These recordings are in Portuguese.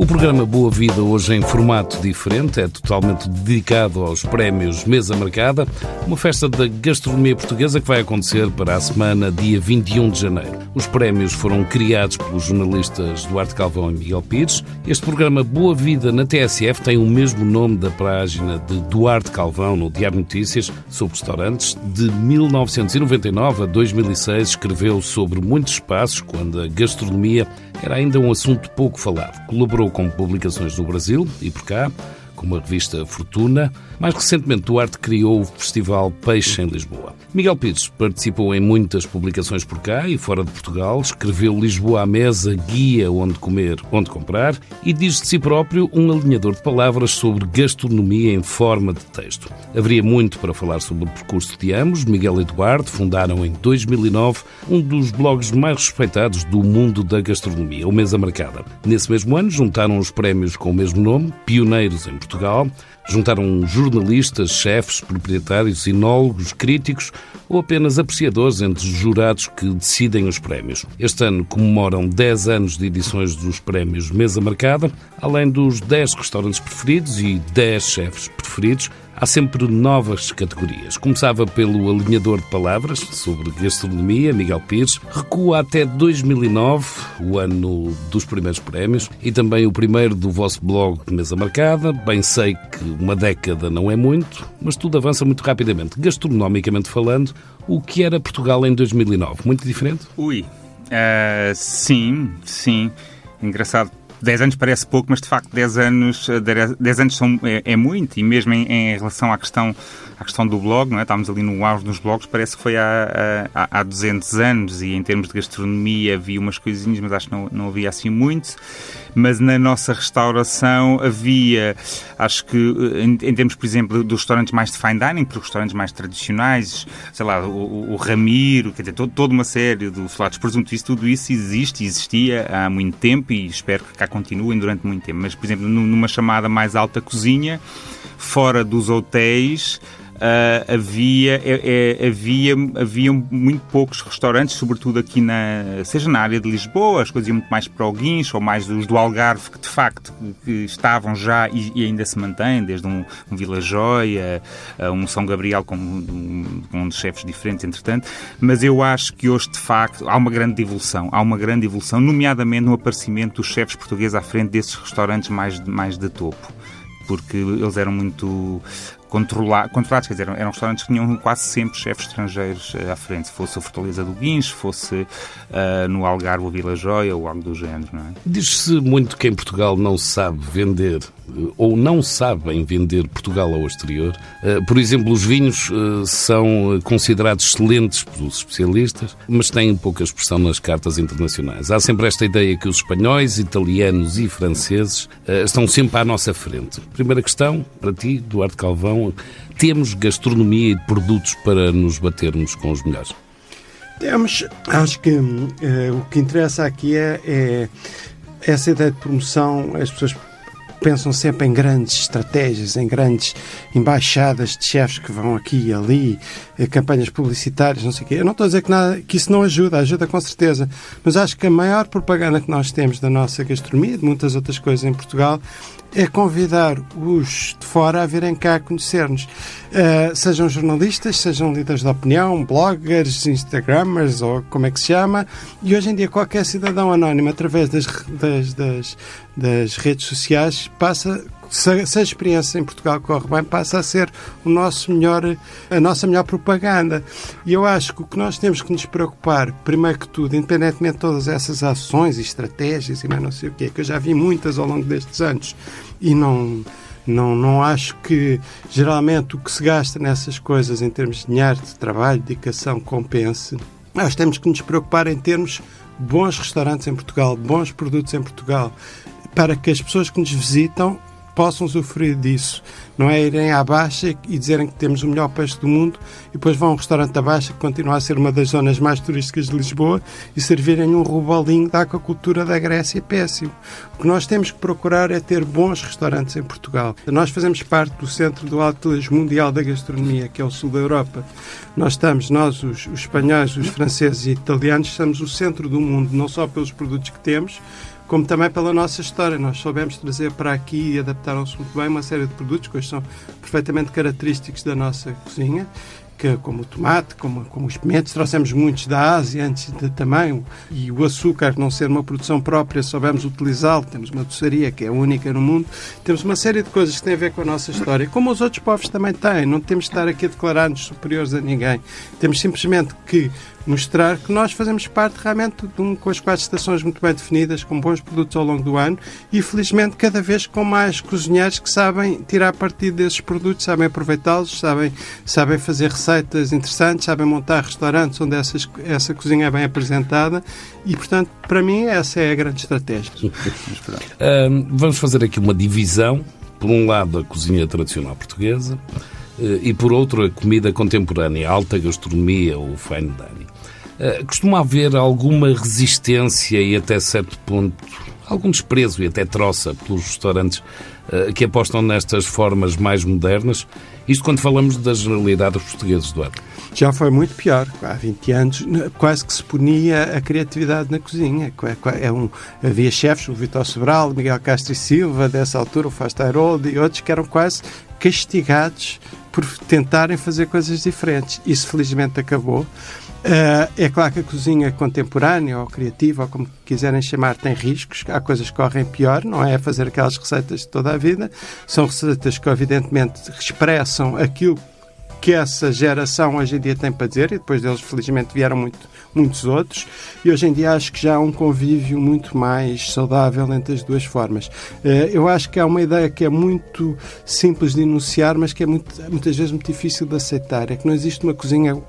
O programa Boa Vida, hoje em formato diferente, é totalmente dedicado aos prémios Mesa Marcada, uma festa da gastronomia portuguesa que vai acontecer para a semana, dia 21 de janeiro. Os prémios foram criados pelos jornalistas Duarte Calvão e Miguel Pires. Este programa Boa Vida na TSF tem o mesmo nome da página de Duarte Calvão no Diário Notícias sobre restaurantes. De 1999 a 2006 escreveu sobre muitos espaços quando a gastronomia era ainda um assunto pouco falado. Colaborou com publicações no Brasil e por cá, como a revista Fortuna. Mais recentemente, Duarte criou o Festival Peixe em Lisboa. Miguel Pires participou em muitas publicações por cá e fora de Portugal, escreveu Lisboa à mesa, guia onde comer, onde comprar e diz de si próprio um alinhador de palavras sobre gastronomia em forma de texto. Haveria muito para falar sobre o percurso de ambos. Miguel e Duarte fundaram em 2009 um dos blogs mais respeitados do mundo da gastronomia, o Mesa Marcada. Nesse mesmo ano, juntaram os prémios com o mesmo nome, Pioneiros em Portugal, Juntaram jornalistas, chefes, proprietários, sinólogos, críticos ou apenas apreciadores entre os jurados que decidem os prémios. Este ano comemoram 10 anos de edições dos prémios Mesa Marcada, além dos 10 restaurantes preferidos e 10 chefes preferidos, há sempre novas categorias. Começava pelo alinhador de palavras sobre gastronomia, Miguel Pires, recua até 2009, o ano dos primeiros prémios, e também o primeiro do vosso blog mesa marcada. Bem sei que uma década não é muito, mas tudo avança muito rapidamente. Gastronomicamente falando, o que era Portugal em 2009? Muito diferente? Ui, uh, sim, sim. Engraçado 10 anos parece pouco, mas de facto 10 anos, 10 eh, anos são, é, é muito, e mesmo em, em, relação à questão, à questão do blog, não é? estávamos ali no auge dos blogs, parece que foi há, há, há 200 anos, e em termos de gastronomia havia umas coisinhas, mas acho que não, não havia assim muito. Mas na nossa restauração havia, acho que em, em termos, por exemplo, dos restaurantes mais de fine dining, os restaurantes mais tradicionais, sei lá, o, o Ramiro, quer dizer, todo, toda uma série de flatos presunto, isso, tudo isso existe, existia há muito tempo e espero que cá continuem durante muito tempo. Mas, por exemplo, numa chamada mais alta cozinha, fora dos hotéis, uh, havia, é, é, havia, havia muito poucos restaurantes, sobretudo aqui na, seja na área de Lisboa, as coisas iam muito mais para o Guincho, ou mais os do Algarve, que de facto que estavam já e, e ainda se mantêm, desde um, um Vila Joia, uh, um São Gabriel com um, um chefes diferentes, entretanto, mas eu acho que hoje de facto há uma grande evolução, há uma grande evolução, nomeadamente no aparecimento dos chefes portugueses à frente desses restaurantes mais, mais de topo. Porque eles eram muito controlar, controlados, quer dizer, eram restaurantes que tinham quase sempre chefes estrangeiros uh, à frente, se fosse a Fortaleza do Guincho, fosse uh, no Algarve ou Vila Joia ou algo do género, não é? Diz-se muito que em Portugal não sabe vender ou não sabem vender Portugal ao exterior. Eh, por exemplo, os vinhos eh, são considerados excelentes pelos especialistas, mas têm pouca expressão nas cartas internacionais. Há sempre esta ideia que os espanhóis, italianos e franceses eh, estão sempre à nossa frente. Primeira questão, para ti, Duarte Calvão, temos gastronomia e produtos para nos batermos com os melhores? Temos, acho que o que interessa aqui é, é essa ideia de promoção, as pessoas pensam sempre em grandes estratégias, em grandes embaixadas de chefes que vão aqui e ali, campanhas publicitárias, não sei o quê. Eu não estou a dizer que, nada, que isso não ajuda, ajuda com certeza, mas acho que a maior propaganda que nós temos da nossa gastronomia, de muitas outras coisas em Portugal, é convidar os de fora a virem cá conhecer-nos. Uh, sejam jornalistas, sejam líderes de opinião, bloggers, instagramers ou como é que se chama. E hoje em dia qualquer cidadão anónimo, através das, das, das, das redes sociais, passa se, se, a experiência em Portugal corre bem, passa a ser o nosso melhor, a nossa melhor propaganda. E eu acho que o que nós temos que nos preocupar, primeiro que tudo, independentemente de todas essas ações e estratégias e mais não sei o quê, que eu já vi muitas ao longo destes anos e não. Não, não acho que geralmente o que se gasta nessas coisas em termos de dinheiro, de trabalho, de dedicação, compense. Nós temos que nos preocupar em termos bons restaurantes em Portugal, bons produtos em Portugal, para que as pessoas que nos visitam possam usufruir disso. Não é irem à Baixa e dizerem que temos o melhor peixe do mundo e depois vão a um restaurante da Baixa, que continua a ser uma das zonas mais turísticas de Lisboa, e servirem um robolinho da aquacultura da Grécia péssimo. O que nós temos que procurar é ter bons restaurantes em Portugal. Nós fazemos parte do Centro do Atlas Mundial da Gastronomia, que é o sul da Europa. Nós estamos, nós, os, os espanhóis, os franceses e italianos, somos o centro do mundo, não só pelos produtos que temos, como também pela nossa história. Nós soubemos trazer para aqui e adaptaram-se muito bem uma série de produtos que hoje são perfeitamente característicos da nossa cozinha que, como o tomate, como, como os pimentos, trouxemos muitos da Ásia antes de, também, e o açúcar, não ser uma produção própria, soubemos utilizá-lo, temos uma doçaria que é única no mundo, temos uma série de coisas que têm a ver com a nossa história, como os outros povos também têm, não temos de estar aqui a declarar-nos superiores a ninguém, temos simplesmente que mostrar que nós fazemos parte realmente um, com as quatro estações muito bem definidas, com bons produtos ao longo do ano e, felizmente, cada vez com mais cozinheiros que sabem tirar partido desses produtos, sabem aproveitá-los, sabem, sabem fazer receitas interessantes, sabem montar restaurantes onde essas, essa cozinha é bem apresentada e, portanto, para mim, essa é a grande estratégia. vamos fazer aqui uma divisão. Por um lado, a cozinha tradicional portuguesa e, por outro, a comida contemporânea, a alta gastronomia, o fine dining. Eh, costuma haver alguma resistência e até certo ponto algum desprezo e até troça pelos restaurantes uh, que apostam nestas formas mais modernas. Isto quando falamos da generalidade dos portugueses, Eduardo. Já foi muito pior. Há 20 anos quase que se punia a criatividade na cozinha. É um, havia chefes, o Vitor Sobral, Miguel Castro e Silva, dessa altura, o Fasta Harold e outros que eram quase castigados por tentarem fazer coisas diferentes. Isso felizmente acabou. Uh, é claro que a cozinha contemporânea ou criativa, ou como quiserem chamar, tem riscos. Há coisas que correm pior, não é fazer aquelas receitas de toda a vida. São receitas que, evidentemente, expressam aquilo que essa geração hoje em dia tem para dizer, e depois deles, felizmente, vieram muito, muitos outros. E hoje em dia acho que já há um convívio muito mais saudável entre as duas formas. Uh, eu acho que há uma ideia que é muito simples de enunciar, mas que é muito, muitas vezes muito difícil de aceitar: é que não existe uma cozinha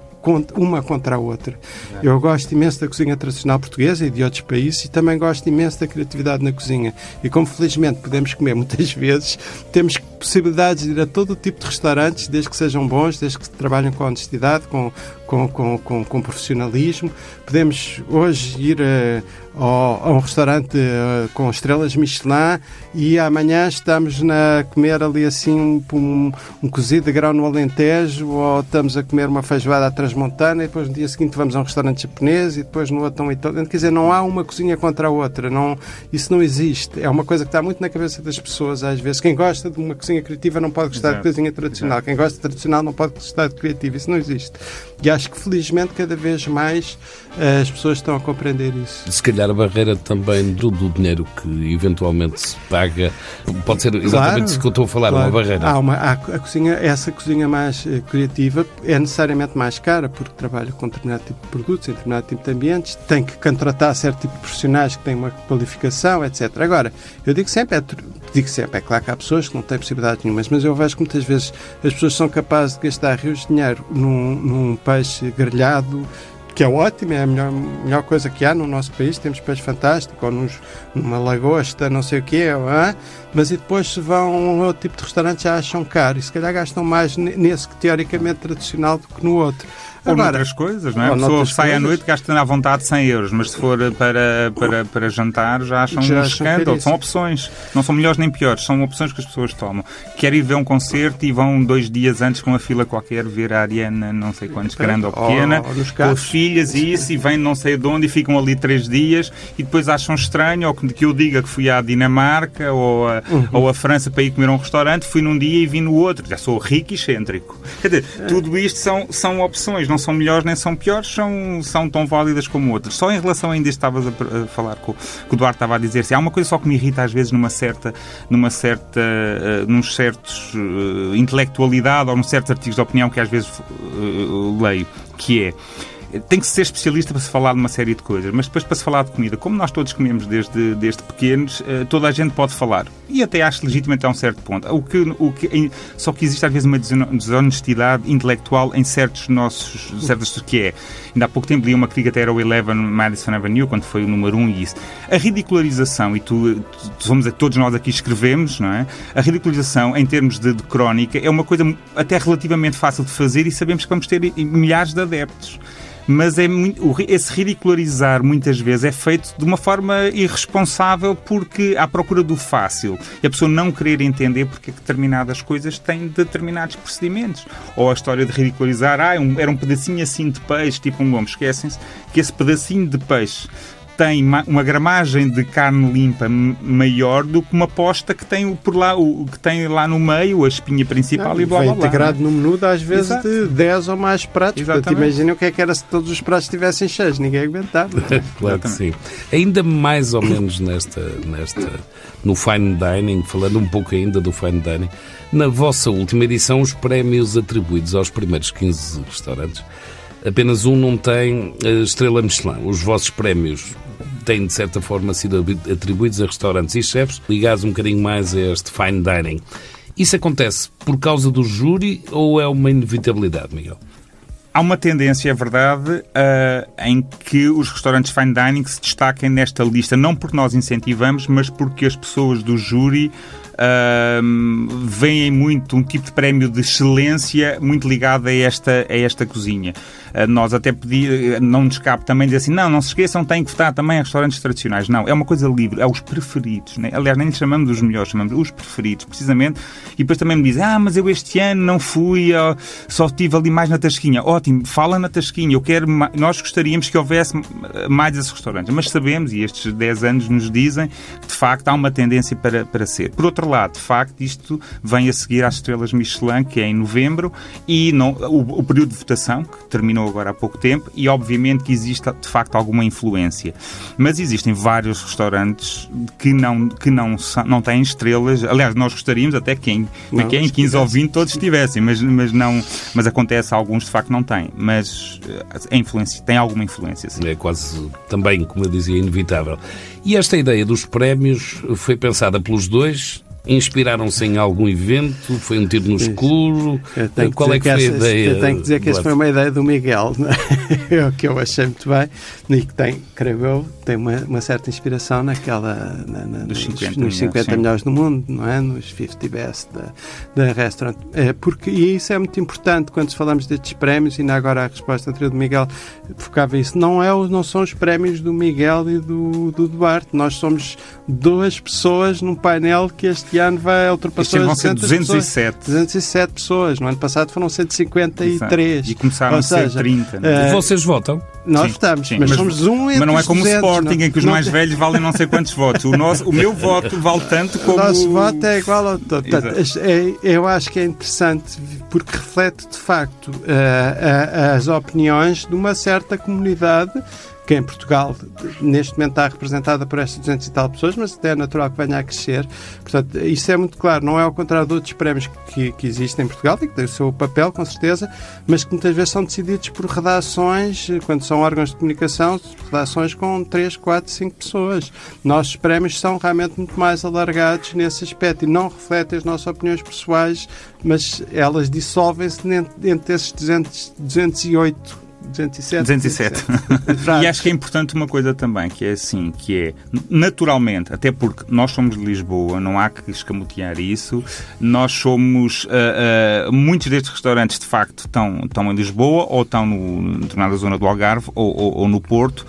uma contra a outra. Eu gosto imenso da cozinha tradicional portuguesa e de outros países e também gosto imenso da criatividade na cozinha. E como felizmente podemos comer muitas vezes, temos possibilidades de ir a todo tipo de restaurantes, desde que sejam bons, desde que trabalhem com honestidade, com, com, com, com, com profissionalismo. Podemos hoje ir a, a um restaurante uh, com estrelas Michelin e amanhã estamos na, a comer ali assim um, um cozido de grão no Alentejo ou estamos a comer uma feijoada à transmontana e depois no dia seguinte vamos a um restaurante japonês e depois no outro um italiano. Quer dizer, não há uma cozinha contra a outra. Não, isso não existe. É uma coisa que está muito na cabeça das pessoas às vezes. Quem gosta de uma cozinha criativa não pode gostar Exato. de cozinha tradicional. Exato. Quem gosta de tradicional não pode gostar de criativa. Isso não existe. E acho que felizmente cada vez mais uh, as pessoas estão a compreender isso. Se calhar a barreira também do, do dinheiro que eventualmente se paga pode ser exatamente claro, isso que eu estou a falar, claro. uma barreira. Há uma, há a cozinha, essa cozinha mais uh, criativa é necessariamente mais cara porque trabalha com determinado tipo de produtos, em determinado tipo de ambientes, tem que contratar certo tipo de profissionais que têm uma qualificação, etc. Agora, eu digo sempre, é, digo sempre, é claro que há pessoas que não têm possibilidade nenhuma, mas eu vejo que muitas vezes as pessoas são capazes de gastar rios de dinheiro num, num peixe grelhado que é ótimo, é a melhor, melhor coisa que há no nosso país, temos peixe fantástico, ou nos, numa lagosta, não sei o quê, é? mas e depois se vão a um outro tipo de restaurante já acham caro, e se calhar gastam mais nesse que teoricamente tradicional do que no outro. Ou Agora, noutras coisas, não é? A pessoa sai coisas. à noite gasta à vontade 100 euros, mas se for para, para, para jantar já acham já um escândalo. São opções, não são melhores nem piores, são opções que as pessoas tomam. Querem ir ver um concerto e vão dois dias antes com uma fila qualquer ver a Ariana, não sei quantos, grande ou pequena, ou, ou com as filhas e isso, e vêm não sei de onde e ficam ali três dias e depois acham estranho, ou que eu diga que fui à Dinamarca ou a, uhum. ou a França para ir comer a um restaurante, fui num dia e vim no outro. Já sou rico e excêntrico. Quer dizer, tudo isto são, são opções não são melhores nem são piores, são, são tão válidas como outras. Só em relação ainda estavas a, a falar com, que o Duarte estava a dizer, se há uma coisa só que me irrita às vezes numa certa, numa certa, uh, num certos uh, intelectualidade ou num certos artigos de opinião que às vezes uh, leio, que é tem que ser especialista para se falar de uma série de coisas, mas depois para se falar de comida, como nós todos comemos desde, desde pequenos, eh, toda a gente pode falar. E até acho legitimamente a um certo ponto. O que, o que, só que existe às vezes uma desonestidade intelectual em certos nossos, certos que é. Ainda há pouco tempo li uma crítica até era o Eleven Madison Avenue, quando foi o número 1 um, e isso. A ridicularização, e tu, somos, todos nós aqui escrevemos, não é? A ridicularização em termos de, de crónica é uma coisa até relativamente fácil de fazer e sabemos que vamos ter milhares de adeptos mas é muito, esse ridicularizar muitas vezes é feito de uma forma irresponsável porque à procura do fácil e a pessoa não querer entender porque é determinadas coisas têm determinados procedimentos. Ou a história de ridicularizar, ah, era um pedacinho assim de peixe, tipo um lombo. Esquecem-se que esse pedacinho de peixe tem uma gramagem de carne limpa maior do que uma posta que tem por lá, o, que tem lá no meio a espinha principal não, e blá blá blá. integrado não? no menu, às vezes Exato. de 10 ou mais pratos. Portanto, imaginem o que é que era se todos os pratos estivessem cheios, ninguém aguentava. claro que sim. Ainda mais ou menos nesta, nesta, no fine dining, falando um pouco ainda do fine dining, na vossa última edição, os prémios atribuídos aos primeiros 15 restaurantes apenas um não tem eh, estrela Michelin. Os vossos prémios têm, de certa forma, sido atribuídos a restaurantes e chefes ligados um bocadinho mais a este fine dining. Isso acontece por causa do júri ou é uma inevitabilidade, Miguel? Há uma tendência, é verdade, uh, em que os restaurantes fine dining se destaquem nesta lista, não porque nós incentivamos, mas porque as pessoas do júri uh, veem muito um tipo de prémio de excelência muito ligado a esta, a esta cozinha. Uh, nós até pedi, não nos cabe também dizer assim, não, não se esqueçam, têm que votar também a restaurantes tradicionais. Não, é uma coisa livre, é os preferidos. Né? Aliás, nem lhes chamamos os melhores, chamamos os preferidos, precisamente. E depois também me dizem, ah, mas eu este ano não fui, só estive ali mais na Tasquinha. Ótimo, fala na Tasquinha, eu quero, nós gostaríamos que houvesse mais esses restaurantes, mas sabemos, e estes 10 anos nos dizem, que de facto há uma tendência para, para ser. Por outro lado, de facto, isto vem a seguir às estrelas Michelin, que é em novembro, e não, o, o, período de votação, que terminou agora há pouco tempo, e obviamente que existe de facto alguma influência. Mas existem vários restaurantes que não, que não, não têm estrelas. Aliás, nós gostaríamos até que em, não, que em 15 ou 20 todos tivessem, mas, mas, não, mas acontece, alguns de facto não têm. Mas a influência, tem alguma influência. Sim. É quase também, como eu dizia, inevitável. E esta ideia dos prémios foi pensada pelos dois Inspiraram-se em algum evento? Foi um tiro no escuro? Qual é que, que foi essa, a ideia? Eu tenho que dizer que essa foi uma ideia do Miguel, é? o que eu achei muito bem e que tem, creio eu, tem uma, uma certa inspiração naquela, na, na, nos, 50, nos 50 melhores do mundo, não é? Nos 50 best da, da restaurant. É, porque, e isso é muito importante quando falamos destes prémios, e ainda agora a resposta anterior do Miguel focava isso. Não, é, não são os prémios do Miguel e do, do Duarte. Nós somos duas pessoas num painel que este este ano vai ultrapassar este vão ser 207. Pessoas, 207 pessoas. No ano passado foram 153. Exato. E começaram a ser 30. Uh, Vocês votam? Nós sim, votamos, sim. Mas, mas, somos um Mas não é como 200, o Sporting, não, em que os mais velhos valem não sei quantos votos. O, nosso, o meu voto vale tanto como... O nosso voto é igual ao todo. É, eu acho que é interessante porque reflete, de facto, uh, uh, as opiniões de uma certa comunidade que em Portugal neste momento está representada por estas 200 e tal pessoas, mas é natural que venha a crescer. Portanto, isso é muito claro, não é ao contrário de outros prémios que, que existem em Portugal e que têm o seu papel, com certeza, mas que muitas vezes são decididos por redações, quando são órgãos de comunicação, redações com 3, 4, 5 pessoas. Nossos prémios são realmente muito mais alargados nesse aspecto e não refletem as nossas opiniões pessoais, mas elas dissolvem-se entre esses 200, 208 207. 207. 207. e acho que é importante uma coisa também, que é assim, que é, naturalmente, até porque nós somos de Lisboa, não há que escamotear isso, nós somos, uh, uh, muitos destes restaurantes, de facto, estão, estão em Lisboa, ou estão no, na zona do Algarve, ou, ou, ou no Porto,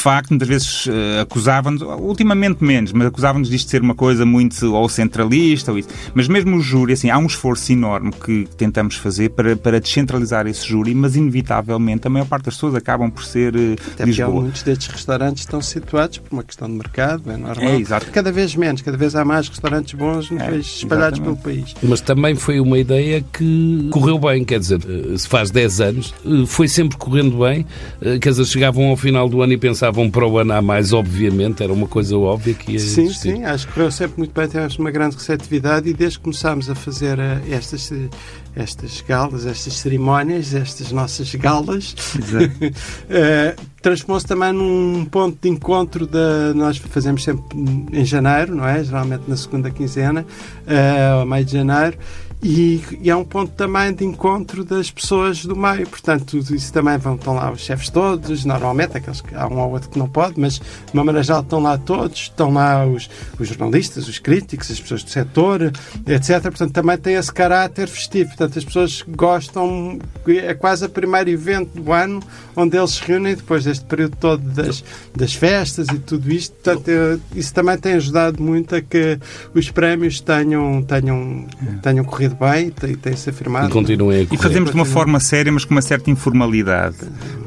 facto, muitas vezes uh, acusavam-nos, ultimamente menos, mas acusavam-nos disto de ser uma coisa muito ou centralista ou isso. Mas mesmo o júri, assim, há um esforço enorme que tentamos fazer para, para descentralizar esse júri, mas inevitavelmente a maior parte das pessoas acabam por ser uh, Até Lisboa. muitos destes restaurantes estão situados por uma questão de mercado, é normal. É, exato. Cada vez menos, cada vez há mais restaurantes bons é, espalhados exatamente. pelo país. Mas também foi uma ideia que correu bem, quer dizer, eh, se faz 10 anos, foi sempre correndo bem, quer dizer, chegavam ao final do ano e pensavam pensavam para o ano a mais, obviamente, era uma coisa óbvia que ia Sim, existir. sim, acho que correu sempre muito bem, tivemos uma grande receptividade e desde que começámos a fazer uh, estas, estas galas, estas cerimónias, estas nossas galas, uh, transformou-se também num ponto de encontro da. Nós fazemos sempre em janeiro, não é? Geralmente na segunda quinzena, uh, ao meio de janeiro. E, e, é um ponto também de encontro das pessoas do meio. Portanto, isso também vão, estão lá os chefes todos, normalmente, aqueles que há um ou outro que não pode, mas de uma maneira geral estão lá todos, estão lá os, os jornalistas, os críticos, as pessoas do setor, etc. Portanto, também tem esse caráter festivo. Portanto, as pessoas gostam, é quase o primeiro evento do ano onde eles se reúnem depois deste período todo das, das festas e tudo isto. Portanto, isso também tem ajudado muito a que os prémios tenham, tenham, tenham corrido corrido bem, tem, tem-se afirmado. E continuem a correr. E fazemos de uma forma séria, mas com uma certa informalidade.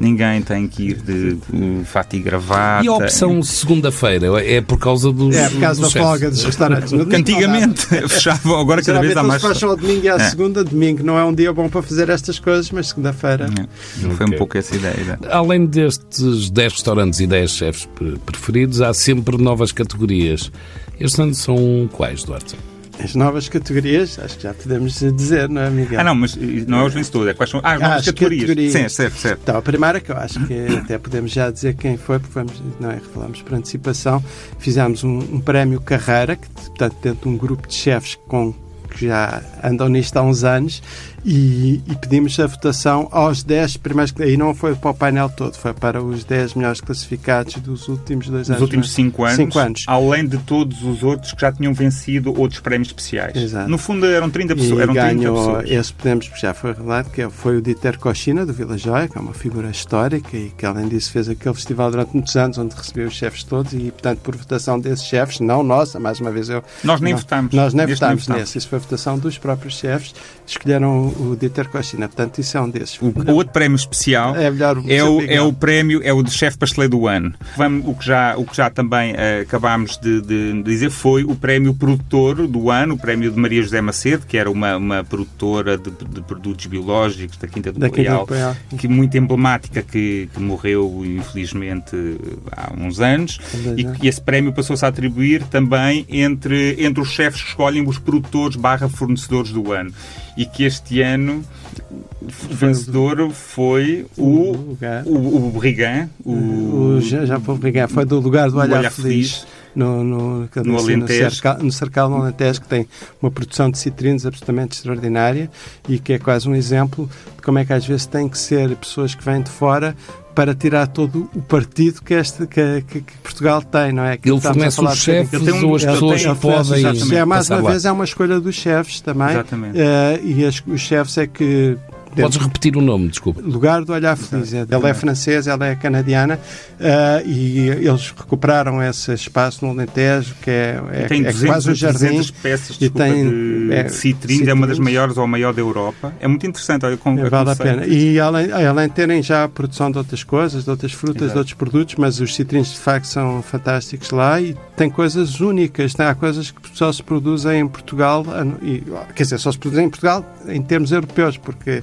Ninguém tem que ir de, fato e gravata. E a opção segunda-feira é por causa dos. É, por causa da chefes. folga dos restaurantes. No Que domingo antigamente fechavam, agora cada vez há mais. fecham ao domingo e à É. segunda. Domingo não é um dia bom para fazer estas coisas, mas segunda-feira. É, Foi um Ok. pouco essa ideia. Além destes 10 restaurantes e 10 chefes pre- preferidos, há sempre novas categorias. Este ano são quais, Duarte? As novas categorias, acho que já podemos dizer, não é, Miguel? Ah, não, mas não é os vencedores, é quais são. Ah, as novas as categorias. categorias. Sim, certo, certo. Então, a primeira que eu acho que até podemos já dizer quem foi, porque vamos, não é, revelamos por antecipação, fizemos um, um prémio carreira, que, portanto, dentro de um grupo de chefes com, que já andam nisto há uns anos, e, e pedimos a votação aos 10 primeiros, aí não foi para o painel todo, foi para os 10 melhores classificados dos últimos dois Nos anos. últimos não é? 5 anos, Cinco anos. além de todos os outros que já tinham vencido outros prémios especiais. Exato. No fundo eram 30 pessoas. E Eram 30 ganhou pessoas. esse podemos, já foi revelado, que foi o Dieter Cochina, do Vila Joia, que é uma figura histórica e que, além disso, fez aquele festival durante muitos anos, onde recebeu os chefes todos e, portanto, por votação desses chefes, não nossa, mais uma vez eu... Nós nem não- votámos. Nós nem votámos nem nesse, isso foi a votação dos próprios chefes, escolheram o Dieter Cochina, portanto, isso é um desses. O, o outro prémio especial É é o, é o prémio, é o de chefe pasteleiro do ano. Vamos, o, que já, o que já também eh, acabámos de, de dizer foi o prémio produtor do ano, o prémio de Maria José Macedo, que era uma, uma produtora de, de produtos biológicos da Quinta do Da Quinta do que muito emblemática, que, que morreu infelizmente há uns anos, e que esse prémio passou-se a atribuir também entre, entre os chefes que escolhem os produtores barra fornecedores do ano. E que este ano o vencedor foi o, lugar. o, o Brigand, o, O Brigand foi do lugar do Olhar, Olhar Feliz, Feliz. no, no, eu No Alentejo. Cercal, no Cercal, no Alentejo, que tem uma produção de citrinos absolutamente extraordinária e que é quase um exemplo de como é que às vezes tem que ser pessoas que vêm de fora para tirar todo o partido que, este, que, que- que Portugal tem, não é? Ele que estamos fornece a falar os chefes Ele tem um- ou as ele pessoas tem- que podem exatamente. É, mais uma lá. vez, é uma escolha dos chefes também. Exatamente. Eh, e as- os chefes é que. Podes repetir o nome, desculpa. Lugar do Olhar Feliz. Ela é francesa, ela é canadiana eh, e eles recuperaram esse espaço no Alentejo, que é, é, tem é 200, quase um jardim. 200 peças e desculpa, tem, de, é, de citrinos, é uma das maiores ou a maior da Europa. É muito interessante. Olha, com, É, vale a pena. E além, além de terem já a produção de outras coisas, de outras frutas, Exato. de outros produtos, mas os citrinos de facto são fantásticos lá e tem coisas únicas. Tem, há coisas que só se produzem em Portugal, ah, e, quer dizer, só se produzem em Portugal em termos europeus, porque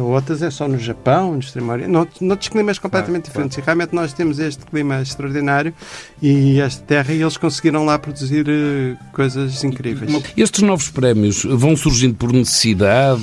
outras é só no Japão, no Extremo Oriente, noutros, noutros climas completamente Claro, diferentes. E realmente nós temos este clima extraordinário e esta terra e eles conseguiram lá produzir eh, coisas incríveis. Estes novos prémios vão surgindo por necessidade,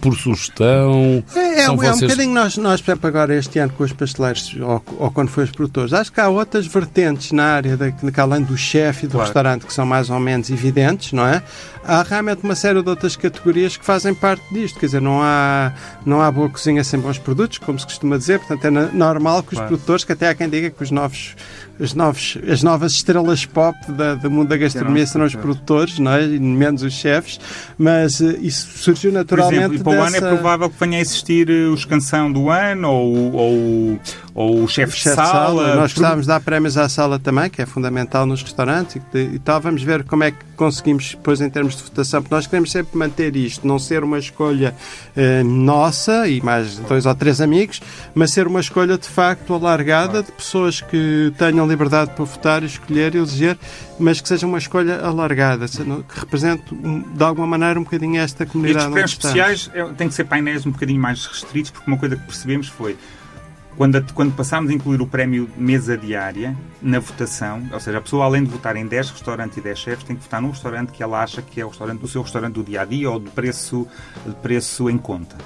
por sugestão? É, é, São um- é um vocês- bocadinho nós, nós, por exemplo, agora este ano com os pasteleiros ou, ou quando foi os produtores, acho que há outras vertentes na área da, que além do chefe e do Claro. restaurante que são mais ou menos evidentes, não é? Há realmente uma série de outras categorias que fazem parte disto, quer dizer, não há, não há boa cozinha sem bons produtos, como se costuma dizer, portanto é normal que os Claro. produtores, que até há quem diga que os novos, os novos, as novas estrelas pop da- do mundo da gastronomia Serão os produtores, não é? E menos os chefes, mas eh, isso surgiu Por naturalmente exemplo, e para o ano é dessa- provável que venha a existir eh, os canção do ano ou, ou, ou o chefe de chefe de sala. Nós Por- gostávamos de dar prémios à sala também, que é fundamental nos restaurantes e, e tal. Vamos ver como é que conseguimos, depois, em termos de votação, porque nós queremos sempre manter isto, não ser uma escolha eh, nossa e mais dois ou três amigos, mas ser uma escolha de facto alargada de pessoas que tenham liberdade para votar, escolher e eleger, mas que seja uma escolha alargada, que represente de alguma maneira um bocadinho esta comunidade. Estes prémios especiais é, têm que ser painéis um bocadinho mais restritos, porque uma coisa que percebemos foi quando, quando passámos a incluir o prémio mesa diária na votação, ou seja, a pessoa além de votar em 10 restaurantes e 10 chefes, tem que votar num restaurante que ela acha que é o, restaurante, o seu restaurante do dia a dia ou de preço, de preço em conta.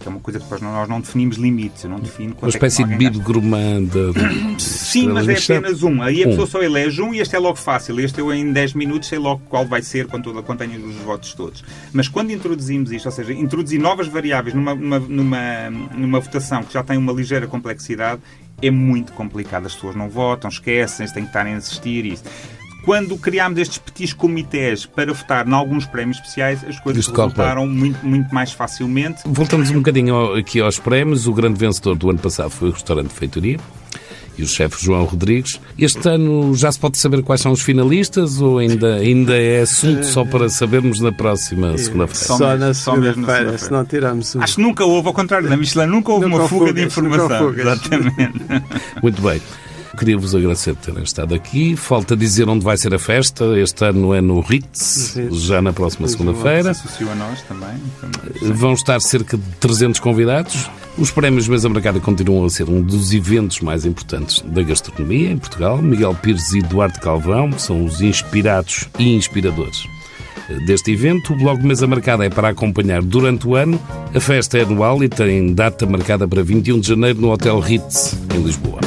Que é uma coisa que depois nós não definimos limites. Eu não defino Uma quanto espécie é de bibo gourmand. de- Sim, mas é apenas um. Aí a Um. pessoa só elege um e este é logo fácil. Este eu em 10 minutos sei logo qual vai ser quando, quando tenho os votos todos. Mas quando introduzimos isto, ou seja, introduzir novas variáveis numa, numa, numa, numa votação que já tem uma ligeira complexidade, é muito complicado. As pessoas não votam, esquecem-se, têm que estar a insistir e isso. Quando criámos estes petits comitês para votar em alguns prémios especiais, as coisas resultaram muito, muito mais facilmente. Voltamos um bocadinho aqui aos prémios. O grande vencedor do ano passado foi o restaurante Feitoria. e o chefe João Rodrigues. Este ano já se pode saber quais são os finalistas ou ainda, ainda é assunto só para sabermos na próxima segunda-feira? Só, Só na segunda-feira, se não tiramos o... Acho que nunca houve, ao contrário da Michelin, nunca houve Nunca uma fuga fugas, de informação. fugas. Exatamente. Muito bem. Queria-vos agradecer por terem estado aqui. Falta dizer onde vai ser a festa. Este ano é no Ritz, já na próxima segunda-feira. Se associou a nós também. também. Vão estar cerca de 300 convidados. Os prémios Mesa Marcada continuam a ser um dos eventos mais importantes da gastronomia em Portugal. Miguel Pires e Eduardo Calvão são os inspirados e inspiradores deste evento. O blog Mesa Marcada é para acompanhar durante o ano. A festa é anual e tem data marcada para 21 de janeiro no Hotel Ritz, em Lisboa.